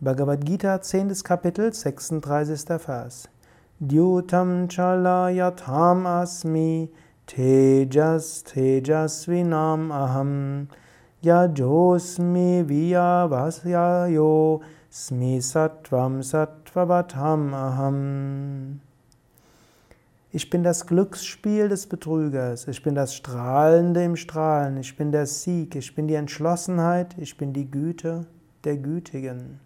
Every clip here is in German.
Bhagavad Gita, 10. Kapitel, 36. Vers. Dyutam chalayatham asmi tejas tejasvinam aham yajosmi viyavasyayo smi sattvam sattvavatam aham. Ich bin das Glücksspiel des Betrügers, ich bin das Strahlende im Strahlen, ich bin der Sieg, ich bin die Entschlossenheit, ich bin die Güte der Gütigen.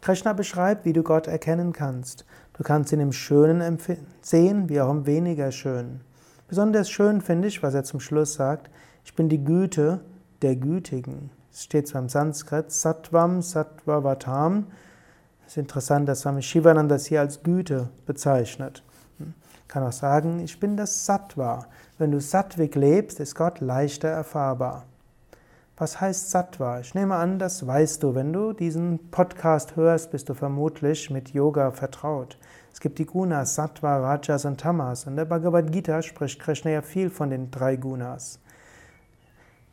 Krishna beschreibt, wie du Gott erkennen kannst. Du kannst ihn im Schönen sehen, wie auch im weniger Schönen. Besonders schön finde ich, was er zum Schluss sagt, ich bin die Güte der Gütigen. Es steht zwar im Sanskrit, Sattvam Sattvavatam. Es ist interessant, dass Swami Shivananda das hier als Güte bezeichnet. Man kann auch sagen, ich bin das Sattva. Wenn du Sattvik lebst, ist Gott leichter erfahrbar. Was heißt Sattva? Ich nehme an, das weißt du. Wenn du diesen Podcast hörst, bist du vermutlich mit Yoga vertraut. Es gibt die Gunas, Sattva, Rajas und Tamas. In der Bhagavad Gita spricht Krishna ja viel von den drei Gunas.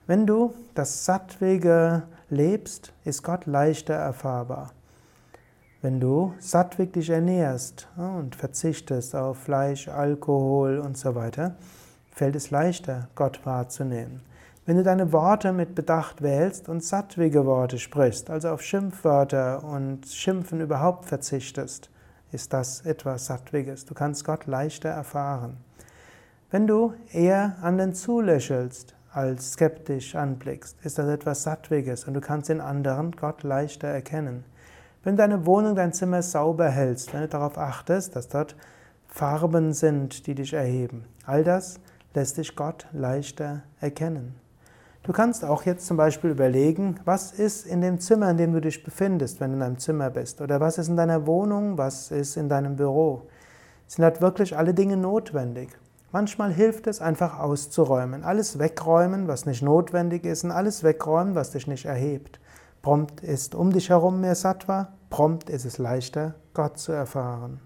Wenn du das Sattwege lebst, ist Gott leichter erfahrbar. Wenn du sattwig dich ernährst und verzichtest auf Fleisch, Alkohol und so weiter, fällt es leichter, Gott wahrzunehmen. Wenn du deine Worte mit Bedacht wählst und sattwige Worte sprichst, also auf Schimpfwörter und Schimpfen überhaupt verzichtest, ist das etwas Sattwiges. Du kannst Gott leichter erfahren. Wenn du eher anderen zulächelst als skeptisch anblickst, ist das etwas Sattwiges und du kannst in anderen Gott leichter erkennen. Wenn deine Wohnung, dein Zimmer sauber hältst, wenn du darauf achtest, dass dort Farben sind, die dich erheben, all das lässt dich Gott leichter erkennen. Du kannst auch jetzt zum Beispiel überlegen, was ist in dem Zimmer, in dem du dich befindest, wenn du in einem Zimmer bist, oder was ist in deiner Wohnung, was ist in deinem Büro. Sind halt wirklich alle Dinge notwendig? Manchmal hilft es einfach auszuräumen, alles wegräumen, was nicht notwendig ist, und alles wegräumen, was dich nicht erhebt. Prompt ist um dich herum mehr Sattva, prompt ist es leichter, Gott zu erfahren.